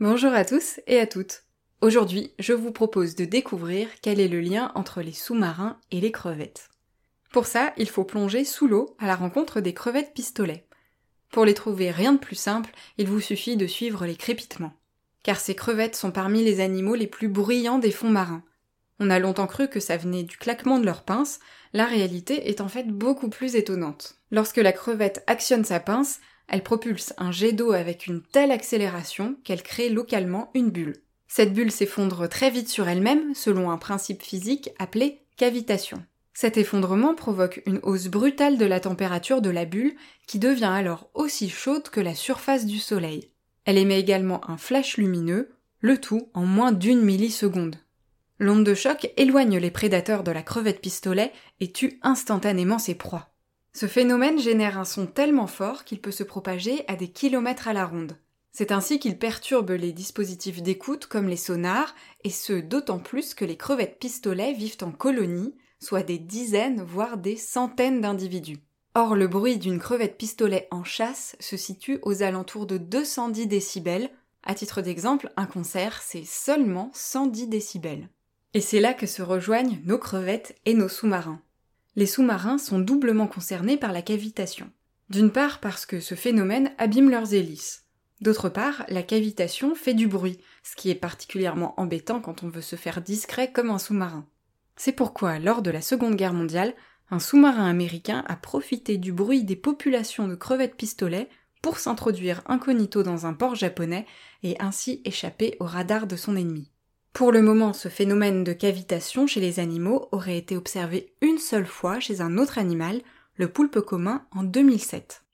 Bonjour à tous et à toutes. Aujourd'hui, je vous propose de découvrir quel est le lien entre les sous-marins et les crevettes. Pour ça, il faut plonger sous l'eau à la rencontre des crevettes pistolets. Pour les trouver rien de plus simple, il vous suffit de suivre les crépitements. Car ces crevettes sont parmi les animaux les plus bruyants des fonds marins. On a longtemps cru que ça venait du claquement de leurs pinces, la réalité est en fait beaucoup plus étonnante. Lorsque la crevette actionne sa pince, elle propulse un jet d'eau avec une telle accélération qu'elle crée localement une bulle. Cette bulle s'effondre très vite sur elle-même selon un principe physique appelé cavitation. Cet effondrement provoque une hausse brutale de la température de la bulle qui devient alors aussi chaude que la surface du Soleil. Elle émet également un flash lumineux, le tout en moins d'une milliseconde. L'onde de choc éloigne les prédateurs de la crevette pistolet et tue instantanément ses proies. Ce phénomène génère un son tellement fort qu'il peut se propager à des kilomètres à la ronde. C'est ainsi qu'il perturbe les dispositifs d'écoute comme les sonars, et ce d'autant plus que les crevettes pistolets vivent en colonies, soit des dizaines voire des centaines d'individus. Or, le bruit d'une crevette pistolet en chasse se situe aux alentours de 210 décibels. À titre d'exemple, un concert, c'est seulement 110 décibels. Et c'est là que se rejoignent nos crevettes et nos sous-marins les sous-marins sont doublement concernés par la cavitation. D'une part parce que ce phénomène abîme leurs hélices. D'autre part, la cavitation fait du bruit, ce qui est particulièrement embêtant quand on veut se faire discret comme un sous-marin. C'est pourquoi, lors de la Seconde Guerre mondiale, un sous-marin américain a profité du bruit des populations de crevettes pistolets pour s'introduire incognito dans un port japonais et ainsi échapper au radar de son ennemi. Pour le moment, ce phénomène de cavitation chez les animaux aurait été observé une seule fois chez un autre animal, le poulpe commun, en 2007.